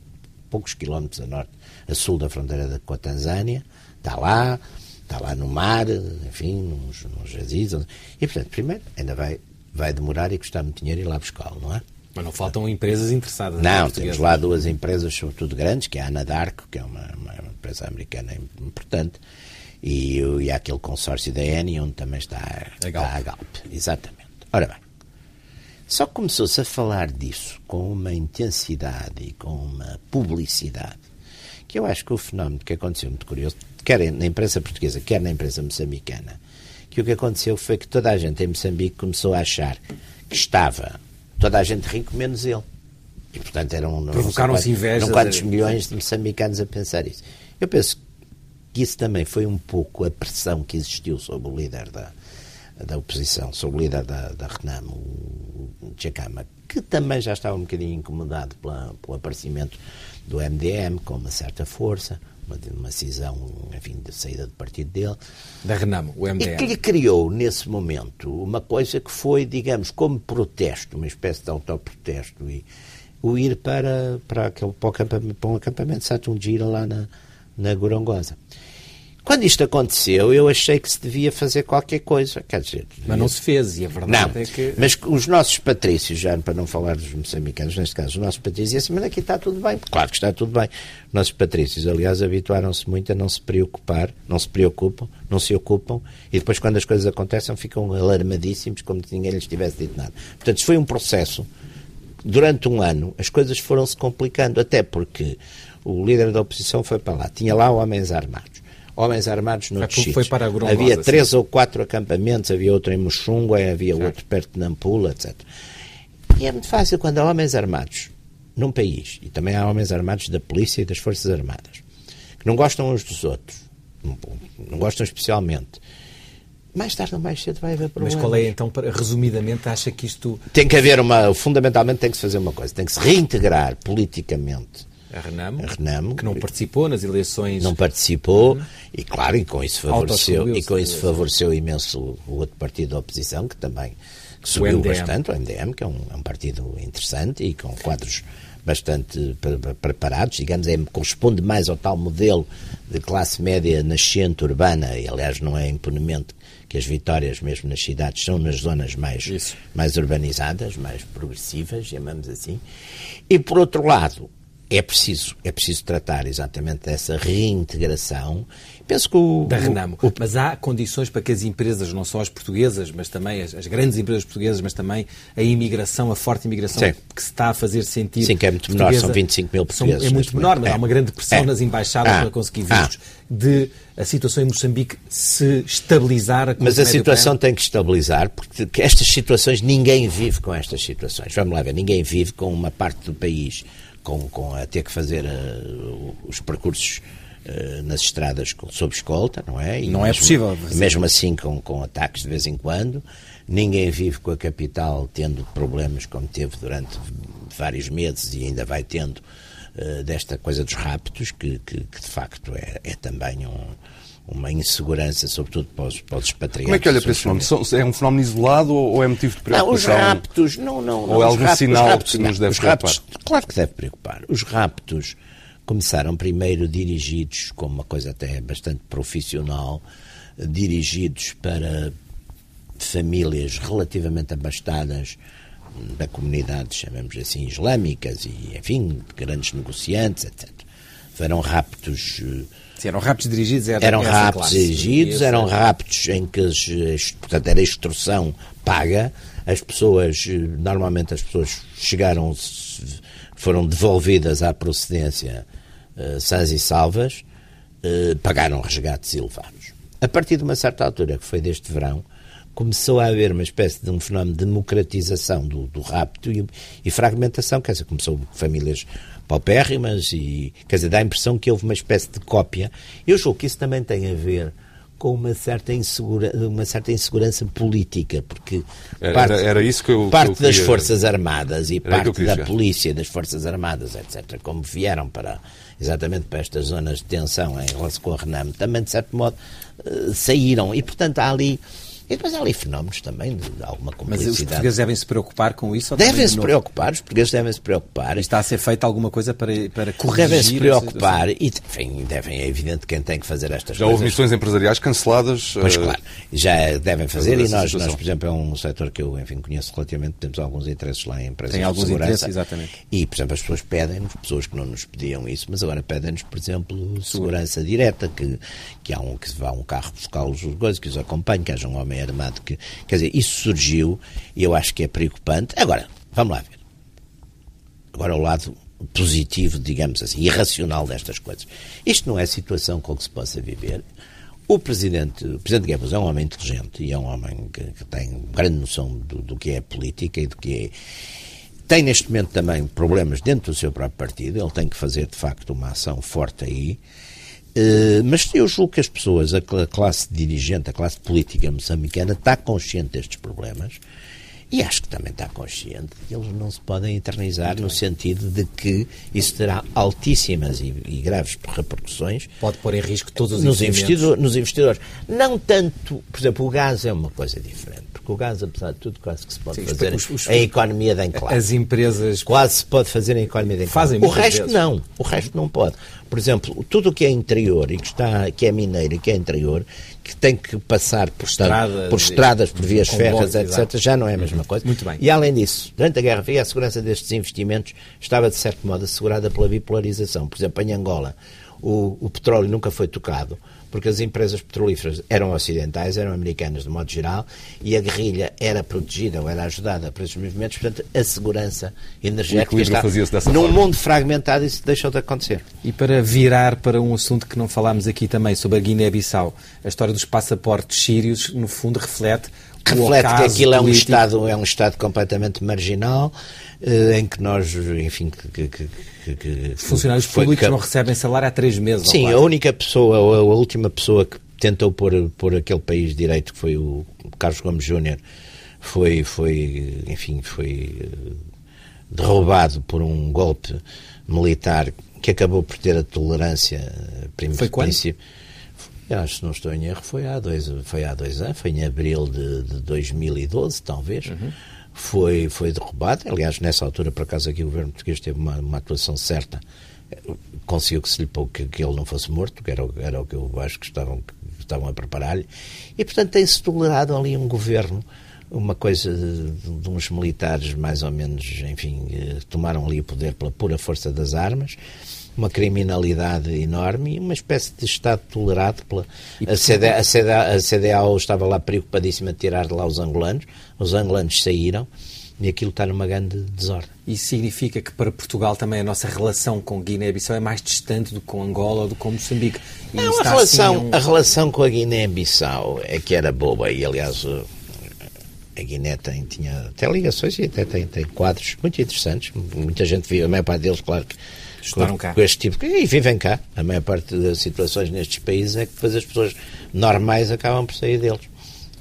[SPEAKER 2] poucos quilómetros a norte, a sul da fronteira com a Tanzânia. Está lá, está lá no mar, enfim, nos, nos jazis. E, portanto, primeiro, ainda vai, vai demorar e custar muito dinheiro ir lá buscá-lo, não é?
[SPEAKER 1] Mas não faltam empresas interessadas.
[SPEAKER 2] Não, temos lá duas empresas, sobretudo grandes, que é a Anadarko, que é uma, uma, empresa americana importante, e, e há aquele consórcio da Eni, onde também está a,
[SPEAKER 1] a, Galp.
[SPEAKER 2] a Galp. Exatamente. Ora bem, só começou-se a falar disso com uma intensidade e com uma publicidade, que eu acho que o fenómeno que aconteceu muito curioso, quer na imprensa portuguesa, quer na imprensa moçambicana, que o que aconteceu foi que toda a gente em Moçambique começou a achar que estava toda a gente rico, menos ele. E, portanto, eram,
[SPEAKER 1] Provocaram-se invejas.
[SPEAKER 2] Eram quantos milhões de moçambicanos a pensar isso. Eu penso que isso também foi um pouco a pressão que existiu sobre o líder da, da oposição, sobre o líder da, da Renamo, o Chacama, que também já estava um bocadinho incomodado pela, pelo aparecimento do MDM, com uma certa força, uma, uma cisão, enfim, de saída do partido dele.
[SPEAKER 1] Da Renamo, o MDM.
[SPEAKER 2] E que lhe criou, nesse momento, uma coisa que foi, digamos, como protesto, uma espécie de autoprotesto, e o ir para, para, aquele, para, o acampamento, para um acampamento de Satungira lá na, na Gorongosa. Quando isto aconteceu, eu achei que se devia fazer qualquer coisa. Quer dizer,
[SPEAKER 1] mas não se fez, e a verdade
[SPEAKER 2] não,
[SPEAKER 1] é que.
[SPEAKER 2] Mas os nossos patrícios, já para não falar dos moçambicanos, neste caso, os nossos patrícios, assim, mas aqui está tudo bem. Claro que está tudo bem. Os nossos patrícios, aliás, habituaram-se muito a não se preocupar, não se preocupam, não se ocupam, e depois, quando as coisas acontecem, ficam alarmadíssimos, como se ninguém lhes tivesse dito nada. Portanto, foi um processo. Durante um ano, as coisas foram-se complicando, até porque o líder da oposição foi para lá, tinha lá homens armados homens armados no
[SPEAKER 1] foi, foi para a Grongosa,
[SPEAKER 2] Havia três sim. ou quatro acampamentos, havia outro em Muxunga, havia certo. outro perto de Nampula, etc. E é muito fácil quando há homens armados num país, e também há homens armados da polícia e das Forças Armadas, que não gostam uns dos outros, não, não gostam especialmente, mais tarde ou mais cedo vai haver problemas.
[SPEAKER 1] Mas qual é, então, resumidamente, acha que isto...
[SPEAKER 2] Tem que haver uma... Fundamentalmente tem que se fazer uma coisa, tem que se reintegrar politicamente
[SPEAKER 1] a Renamo,
[SPEAKER 2] a Renamo,
[SPEAKER 1] que não participou nas eleições.
[SPEAKER 2] Não participou, uhum. e claro, e com isso favoreceu, e com isso favoreceu imenso o outro partido da oposição, que também que subiu bastante, o MDM, que é um, é um, partido interessante e com quadros bastante preparados, digamos, é, corresponde mais ao tal modelo de classe média nascente urbana, e aliás não é imponimento que as vitórias, mesmo nas cidades, são nas zonas mais, mais urbanizadas, mais progressivas, chamamos assim. E por outro lado, é preciso, é preciso tratar exatamente dessa reintegração. Penso que o,
[SPEAKER 1] da Renamo.
[SPEAKER 2] O, o...
[SPEAKER 1] Mas há condições para que as empresas, não só as portuguesas, mas também as, as grandes empresas portuguesas, mas também a imigração, a forte imigração Sim. que se está a fazer sentir.
[SPEAKER 2] Sim, que é muito menor, são 25 mil portugueses.
[SPEAKER 1] São, é muito menor, mas é. há uma grande pressão é. nas embaixadas ah. para conseguir vistos ah. de a situação em Moçambique se estabilizar. A
[SPEAKER 2] mas a situação tem que estabilizar, porque estas situações, ninguém vive com estas situações. Vamos lá ver, ninguém vive com uma parte do país com, com a ter que fazer uh, os percursos uh, nas estradas sob escolta, não é?
[SPEAKER 1] E não é mesmo, é possível.
[SPEAKER 2] Mesmo assim com, com ataques de vez em quando. Ninguém vive com a capital tendo problemas como teve durante vários meses e ainda vai tendo uh, desta coisa dos raptos, que, que, que de facto é, é também um, uma insegurança, sobretudo para os, para os expatriados.
[SPEAKER 3] Como é que olha para esse fenómeno? É um fenómeno isolado ou é motivo de preocupação?
[SPEAKER 2] Não, os raptos, não, não.
[SPEAKER 3] Ou é algum raptos, sinal raptos, que nos deve preocupar?
[SPEAKER 2] Raptos, claro que deve preocupar. Os raptos começaram primeiro dirigidos, como uma coisa até bastante profissional, dirigidos para famílias relativamente abastadas da comunidade, chamemos assim, islâmicas e, enfim, grandes negociantes, etc. Foram raptos eh,
[SPEAKER 1] Sim, eram raptos dirigidos
[SPEAKER 2] era Eram raptos dirigidos, eram raptos em que, portanto, era instrução paga. As pessoas, normalmente as pessoas chegaram, foram devolvidas à procedência uh, sãs e salvas, uh, pagaram resgates elevados. A partir de uma certa altura, que foi deste verão, começou a haver uma espécie de um fenómeno de democratização do, do rapto e, e, fragmentação, quer dizer, começou famílias paupérrimas e, quer dizer, dá a impressão que houve uma espécie de cópia. Eu julgo que isso também tem a ver com uma certa, insegura, uma certa insegurança política, porque
[SPEAKER 3] parte, era, era isso que eu,
[SPEAKER 2] parte
[SPEAKER 3] que eu
[SPEAKER 2] das Forças Armadas e parte da polícia das Forças Armadas, etc., como vieram para exatamente para estas zonas de tensão em relação com a Renamo, também, de certo modo, uh, saíram. E, portanto, há ali E depois há ali fenómenos também de, de alguma complexidade.
[SPEAKER 1] Mas os portugueses devem se preocupar com isso?
[SPEAKER 2] Devem se preocupar, os portugueses devem se preocupar.
[SPEAKER 1] E está a ser feita alguma coisa para, para corrigir?
[SPEAKER 2] Devem se preocupar e enfim, devem, é evidente quem tem que fazer estas
[SPEAKER 3] já
[SPEAKER 2] coisas. Já
[SPEAKER 3] houve missões empresariais canceladas?
[SPEAKER 2] Pois uh... claro, já devem fazer e nós, nós, por exemplo, é um setor que eu enfim, conheço relativamente, temos alguns interesses lá em empresas
[SPEAKER 1] tem alguns
[SPEAKER 2] segurança.
[SPEAKER 1] Interesses, exatamente.
[SPEAKER 2] E, por exemplo, as pessoas pedem-nos, pessoas que não nos pediam isso, mas agora pedem-nos, por exemplo, segurança direta, que, que há um que vá um carro buscá-los, coisas, que os acompanhe, que haja um homem armado que Quer dizer, isso surgiu e eu acho que é preocupante. Agora, vamos lá ver. Agora, o lado positivo, digamos assim, irracional destas coisas. Isto não é situação com que se possa viver. O Presidente, o Presidente Goebbels é um homem inteligente e é um homem que, que tem grande noção do, do, que é política e do que é. Tem neste momento também problemas dentro do seu próprio partido, ele tem que fazer de facto uma ação forte aí. Eh, mas eu julgo que as pessoas, a classe dirigente, a classe política moçambicana, está consciente destes problemas e acho que também está consciente que eles não se podem eternizar no sentido de que isso terá altíssimas e, e graves repercussões.
[SPEAKER 1] Pode pôr em risco todos os
[SPEAKER 2] nos investidores. Nos investidores. Não tanto, por exemplo, o gás é uma coisa diferente, porque o gás, apesar de tudo, quase que se pode Sim, fazer os, os, a economia da enclave.
[SPEAKER 1] As empresas...
[SPEAKER 2] Quase se pode fazer a economia da enclave.
[SPEAKER 1] Fazem
[SPEAKER 2] o resto
[SPEAKER 1] vezes.
[SPEAKER 2] não. O resto não pode. Por exemplo, tudo o que é interior e que, está, que é mineiro e que é interior, que tem que passar por, estradas, por, estradas, por vias férreas, etc., exato. já não é a mesma coisa.
[SPEAKER 1] Muito bem.
[SPEAKER 2] E além disso, durante a Guerra Fria, a segurança destes investimentos estava, de certo modo, assegurada pela bipolarização. Por exemplo, em Angola, o, o petróleo nunca foi tocado porque as empresas petrolíferas eram ocidentais, eram americanas de modo geral, e a guerrilha era protegida ou era ajudada por esses movimentos, portanto, a segurança energética está... Num
[SPEAKER 3] forma.
[SPEAKER 2] mundo fragmentado isso deixou de acontecer.
[SPEAKER 1] E para virar para um assunto que não falámos aqui também, sobre a Guiné-Bissau, a história dos passaportes sírios, no fundo, reflete
[SPEAKER 2] reflete que aquilo é um estado é um estado completamente marginal eh, em que nós enfim que, que,
[SPEAKER 1] que, funcionários foi, públicos não recebem salário há três meses.
[SPEAKER 2] Sim, a única pessoa, a, a última pessoa que tentou pôr, pôr aquele país direito, que foi o Carlos Gomes Júnior, foi, foi, enfim, foi eh, derrubado por um golpe militar que acabou por ter a tolerância
[SPEAKER 1] primeiro foi
[SPEAKER 2] princípio. Acho que não estou em erro, foi há dois, foi há dois anos, foi em abril de, de 2012, talvez. Uhum foi, foi derrubado. Aliás, nessa altura, por acaso, aqui o governo português teve uma, uma atuação certa, conseguiu que se lhe que, que ele não fosse morto, que era, era o que eu acho que estavam, que estavam a preparar-lhe. E, portanto, tem-se tolerado ali um governo, uma coisa de, de, uns militares mais ou menos, enfim, eh, tomaram ali o poder pela pura força das armas uma criminalidade enorme e uma espécie de Estado tolerado pela. A, CDA, a, CDA, a CDAO estava lá preocupadíssima de tirar de lá os angolanos, os angolanos saíram e aquilo está numa grande desordem.
[SPEAKER 1] Isso significa que para Portugal também a nossa relação com Guiné-Bissau é mais distante do que com Angola ou do que com Moçambique?
[SPEAKER 2] E Não, a relação, assim um... a relação com a Guiné-Bissau é que era boba e, aliás, a Guiné tem, tinha até ligações e até tem, tem quadros muito interessantes. Muita gente viu, a maior parte deles, claro que
[SPEAKER 1] Estudaram cá.
[SPEAKER 2] Com este tipo. E vivem cá. A maior parte das situações nestes países é que depois as pessoas normais acabam por sair deles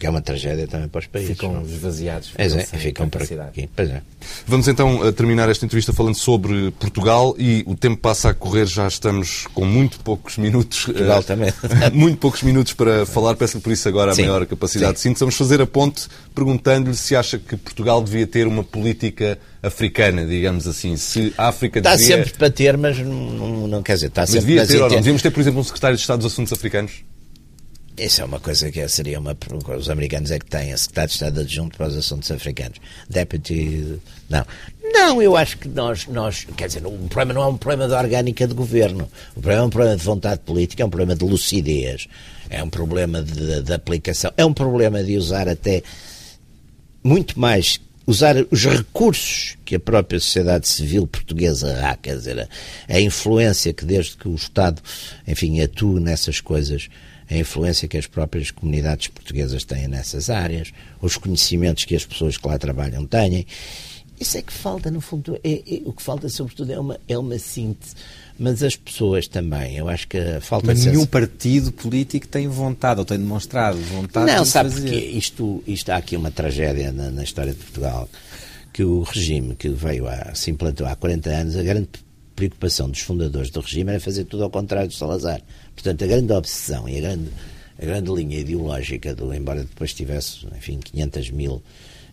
[SPEAKER 2] que é uma tragédia também para os países.
[SPEAKER 1] Ficam não? esvaziados.
[SPEAKER 2] É, ficam, é, ficam para aqui. Pois é.
[SPEAKER 3] Vamos então terminar esta entrevista falando sobre Portugal e o tempo passa a correr, já estamos com muito poucos minutos.
[SPEAKER 2] Portugal uh, também.
[SPEAKER 3] muito poucos minutos para falar, peço-lhe por isso agora a Sim. maior capacidade Sim. de síntese. Vamos fazer a ponte perguntando-lhe se acha que Portugal devia ter uma política africana, digamos assim. Se a África
[SPEAKER 2] está
[SPEAKER 3] devia...
[SPEAKER 2] sempre para ter, mas não, não quer dizer, está
[SPEAKER 3] mas
[SPEAKER 2] sempre
[SPEAKER 3] devia ter, ou não? Devíamos ter, por exemplo, um secretário de Estado dos Assuntos Africanos?
[SPEAKER 2] Isso é uma coisa que seria uma. Os americanos é que têm a secretário de Estado adjunto para os assuntos africanos. Deputy. Não. Não, eu acho que nós, nós. Quer dizer, o problema não é um problema de orgânica de governo. O problema é um problema de vontade política, é um problema de lucidez, é um problema de, de aplicação, é um problema de usar até muito mais usar os recursos que a própria sociedade civil portuguesa há, quer dizer, a influência que desde que o Estado, enfim, atua nessas coisas, a influência que as próprias comunidades portuguesas têm nessas áreas, os conhecimentos que as pessoas que lá trabalham têm. Isso é que falta, no fundo, é, é, o que falta, sobretudo, é uma, é uma síntese. Mas as pessoas também, eu acho que falta...
[SPEAKER 1] Mas nenhum partido político tem vontade, ou tem demonstrado vontade
[SPEAKER 2] Não,
[SPEAKER 1] de
[SPEAKER 2] sabe
[SPEAKER 1] fazer.
[SPEAKER 2] porque isto, isto há aqui uma tragédia na, na história de Portugal, que o regime que veio a, se implantou há 40 anos, a grande preocupação dos fundadores do regime era fazer tudo ao contrário de Salazar. Portanto, a grande obsessão e a grande a grande linha ideológica do, embora depois tivesse, enfim, 500 mil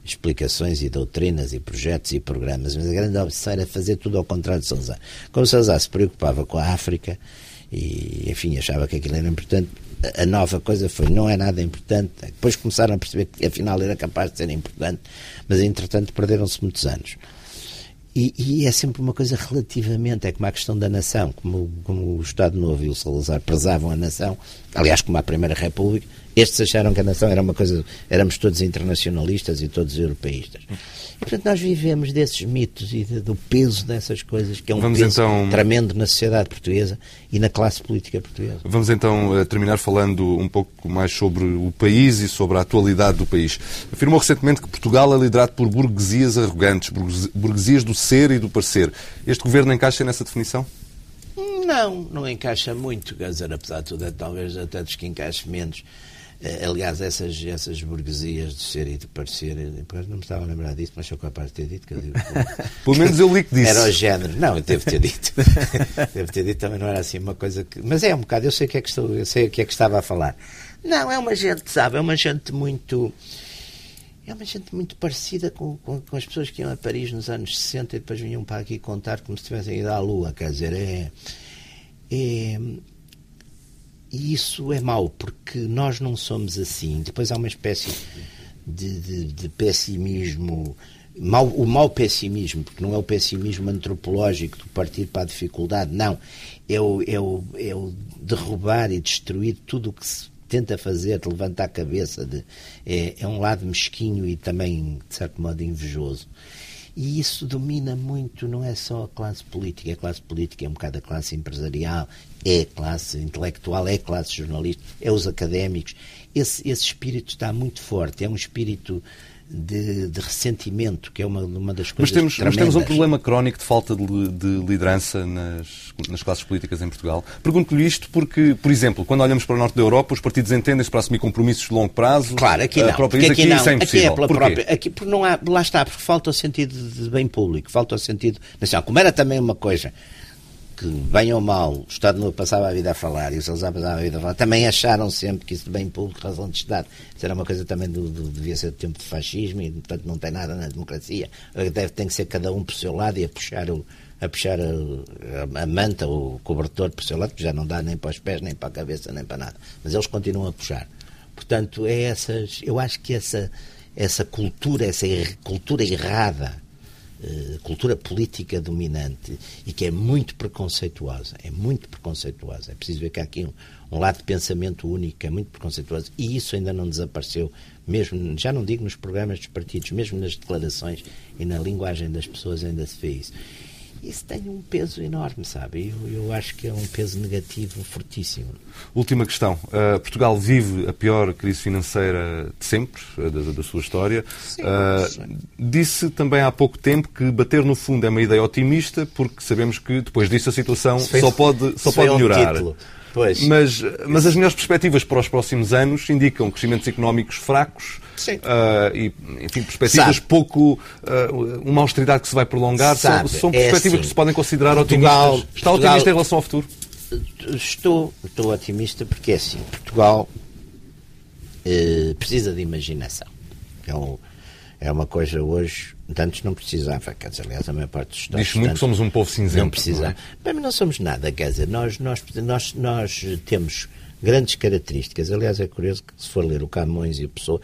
[SPEAKER 2] explicações e doutrinas e projetos e programas, mas a grande obsessão era fazer tudo ao contrário de Salazar. Como Salazar se preocupava com a África e, enfim, achava que aquilo era importante, a nova coisa foi não é nada importante. Depois começaram a perceber que afinal era capaz de ser importante, mas entretanto perderam-se muitos anos. E, e, é sempre uma coisa relativamente, é como a questão da nação, como, como o Estado Novo e o Salazar prezavam a nação, aliás, como a Primeira República, estes acharam que a nação era uma coisa, éramos todos internacionalistas e todos europeístas. E, portanto, nós vivemos desses mitos e de, do peso dessas coisas, que é um
[SPEAKER 3] Vamos
[SPEAKER 2] peso
[SPEAKER 3] então...
[SPEAKER 2] tremendo na sociedade portuguesa e na classe política portuguesa.
[SPEAKER 3] Vamos então eh, terminar falando um pouco mais sobre o país e sobre a atualidade do país. Afirmou recentemente que Portugal é liderado por burguesias arrogantes, burguesias do ser e do parecer. Este governo encaixa nessa definição?
[SPEAKER 2] Não, não encaixa muito, quer dizer, apesar de tudo, é talvez até dos que encaixe menos. Eh, aliás, essas, essas burguesias de ser e de parecer, depois não me estava a lembrar disso, mas sou capaz de ter dito. Que eu digo,
[SPEAKER 3] Pelo menos eu li que disse.
[SPEAKER 2] Era o género. Não, eu devo ter dito. devo ter dito também, não era assim uma coisa que. Mas é um bocado, eu sei o que é que, estou, eu sei o que, é que estava a falar. Não, é uma gente, sabe, é uma gente muito. É uma gente muito parecida com, com, com, as pessoas que iam a Paris nos anos 60 e depois vinham para aqui contar como se tivessem ido à Lua. Quer dizer, é. é e isso é mau, porque nós não somos assim. Depois há uma espécie de, de, de pessimismo, mau, o mau pessimismo, porque não é o pessimismo antropológico do partir para a dificuldade, não. É o, é o, é o derrubar e destruir tudo o que se tenta fazer, de levantar a cabeça. De, é, é um lado mesquinho e também, de certo modo, invejoso. E isso domina muito, não é só a classe política, a classe política é um bocado a classe empresarial, é a classe intelectual, é a classe jornalista, é os académicos. Esse, esse espírito está muito forte, é um espírito de, de, ressentimento, que é uma, uma das coisas.
[SPEAKER 3] Mas temos, mas temos um problema crónico de falta de, de liderança nas, nas classes políticas em Portugal. Pergunto-lhe isto porque, por exemplo, quando olhamos para o norte da Europa, os partidos entendem-se para assumir compromissos de longo prazo.
[SPEAKER 2] Claro, aqui não.
[SPEAKER 3] Para o país,
[SPEAKER 2] aqui,
[SPEAKER 3] aqui
[SPEAKER 2] não.
[SPEAKER 3] isso é.
[SPEAKER 2] Aqui é pela própria. Aqui, porque não há, lá está, porque falta o sentido de bem público, falta o sentido nacional. Como era também uma coisa que, bem ou mal, o Estado Novo passava a vida a falar e o Salazar passava a vida a falar, também acharam sempre que isso de bem público, razão de Estado, isso era uma coisa também do, do, devia ser do tempo de fascismo e, portanto, não tem nada na democracia. Deve, tem que ser cada um por seu lado e a puxar, o, a, puxar a, a, manta, o cobertor por seu lado, que já não dá nem para os pés, nem para a cabeça, nem para nada. Mas eles continuam a puxar. Portanto, é essas, eu acho que essa, essa cultura, essa cultura errada cultura política dominante e que é muito preconceituosa, é muito preconceituosa. É preciso ver que há aqui um, um lado de pensamento único, é muito preconceituoso e isso ainda não desapareceu, mesmo, já não digo nos programas dos partidos, mesmo nas declarações e na linguagem das pessoas ainda se vê isso isso tem um peso enorme, sabe? Eu, eu acho que é um peso negativo fortíssimo.
[SPEAKER 3] Última questão. Uh, Portugal vive a pior crise financeira de sempre, da, da, sua história. Sim, uh, disse também há pouco tempo que bater no fundo é uma ideia otimista, porque sabemos que depois disso a situação só pode, só pode melhorar. Um Pois. Mas, mas as melhores perspectivas para os próximos anos indicam crescimentos económicos fracos uh, e, enfim, perspectivas Sabe. pouco. Uh, uma austeridade que se vai prolongar. Sabe, são, são é perspectivas assim, que se podem considerar Portugal, otimistas. Está Portugal, otimista em relação ao futuro?
[SPEAKER 2] Estou, estou otimista porque é assim: Portugal uh, precisa de imaginação. É, um, é uma coisa hoje antes não precisava, quer dizer, aliás, a maior parte dos Estados.
[SPEAKER 3] Diz muito que somos um povo cinzento.
[SPEAKER 2] Não precisava. Não, é? não somos nada, quer dizer, nós, nós, nós, nós temos grandes características. Aliás, é curioso que se for ler o Camões e o Pessoa,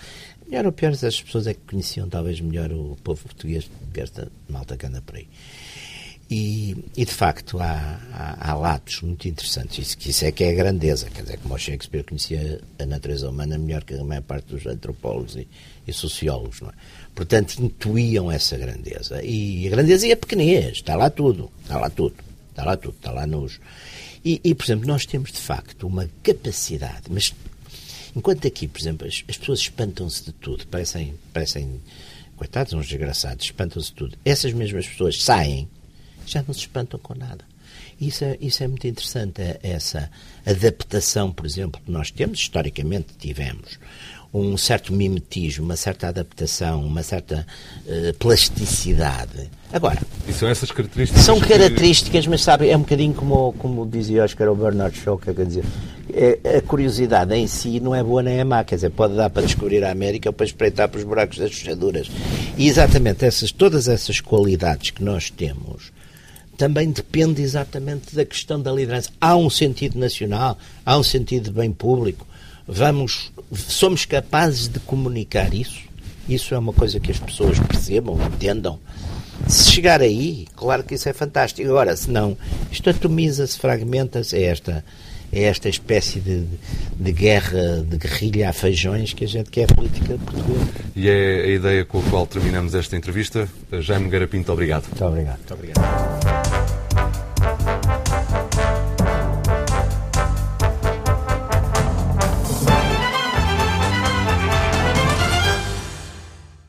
[SPEAKER 2] melhor ou pior, as pessoas é que conheciam talvez melhor o povo português do que esta malta que anda por aí. E, e, de facto há, há, há, lados muito interessantes. Isso, isso é que é a grandeza. Quer dizer, como o Shakespeare conhecia a natureza humana melhor que a maior parte dos antropólogos e, e sociólogos. Não é? Portanto, intuíam essa grandeza. E a grandeza e a pequenez. Está lá tudo. Está lá tudo. Está lá tudo. Está lá nos. E, e, por exemplo, nós temos de facto uma capacidade, mas enquanto aqui, por exemplo, as, as pessoas espantam-se de tudo, parecem, parecem coitados, uns desgraçados, espantam-se de tudo. Essas mesmas pessoas saem, já não se espantam com nada. Isso é, isso é muito interessante, é essa adaptação, por exemplo, que nós temos, historicamente tivemos, um certo mimetismo, uma certa adaptação, uma certa uh, plasticidade. Agora,
[SPEAKER 3] e são essas características?
[SPEAKER 2] São características, mas sabe, é um bocadinho como, como dizia, acho que era o Bernard Shaw, que quer dizer, é, a curiosidade em si não é boa nem é má, quer dizer, pode dar para descobrir a América ou para espreitar para os buracos das fechaduras. E exatamente essas, todas essas qualidades que nós temos também depende exatamente da questão da liderança. Há um sentido nacional, há um sentido de bem público. Vamos, somos capazes de comunicar isso. Isso é uma coisa que as pessoas percebam, entendam. Se chegar aí, claro que isso é fantástico. Agora, se não, isto atomiza-se, fragmenta-se, é esta, é esta espécie de, de guerra, de guerrilha a feijões que a gente quer a política portuguesa.
[SPEAKER 3] E é a ideia com a qual terminamos esta entrevista. Jaime Garapinto, obrigado.
[SPEAKER 2] Muito obrigado. Muito obrigado.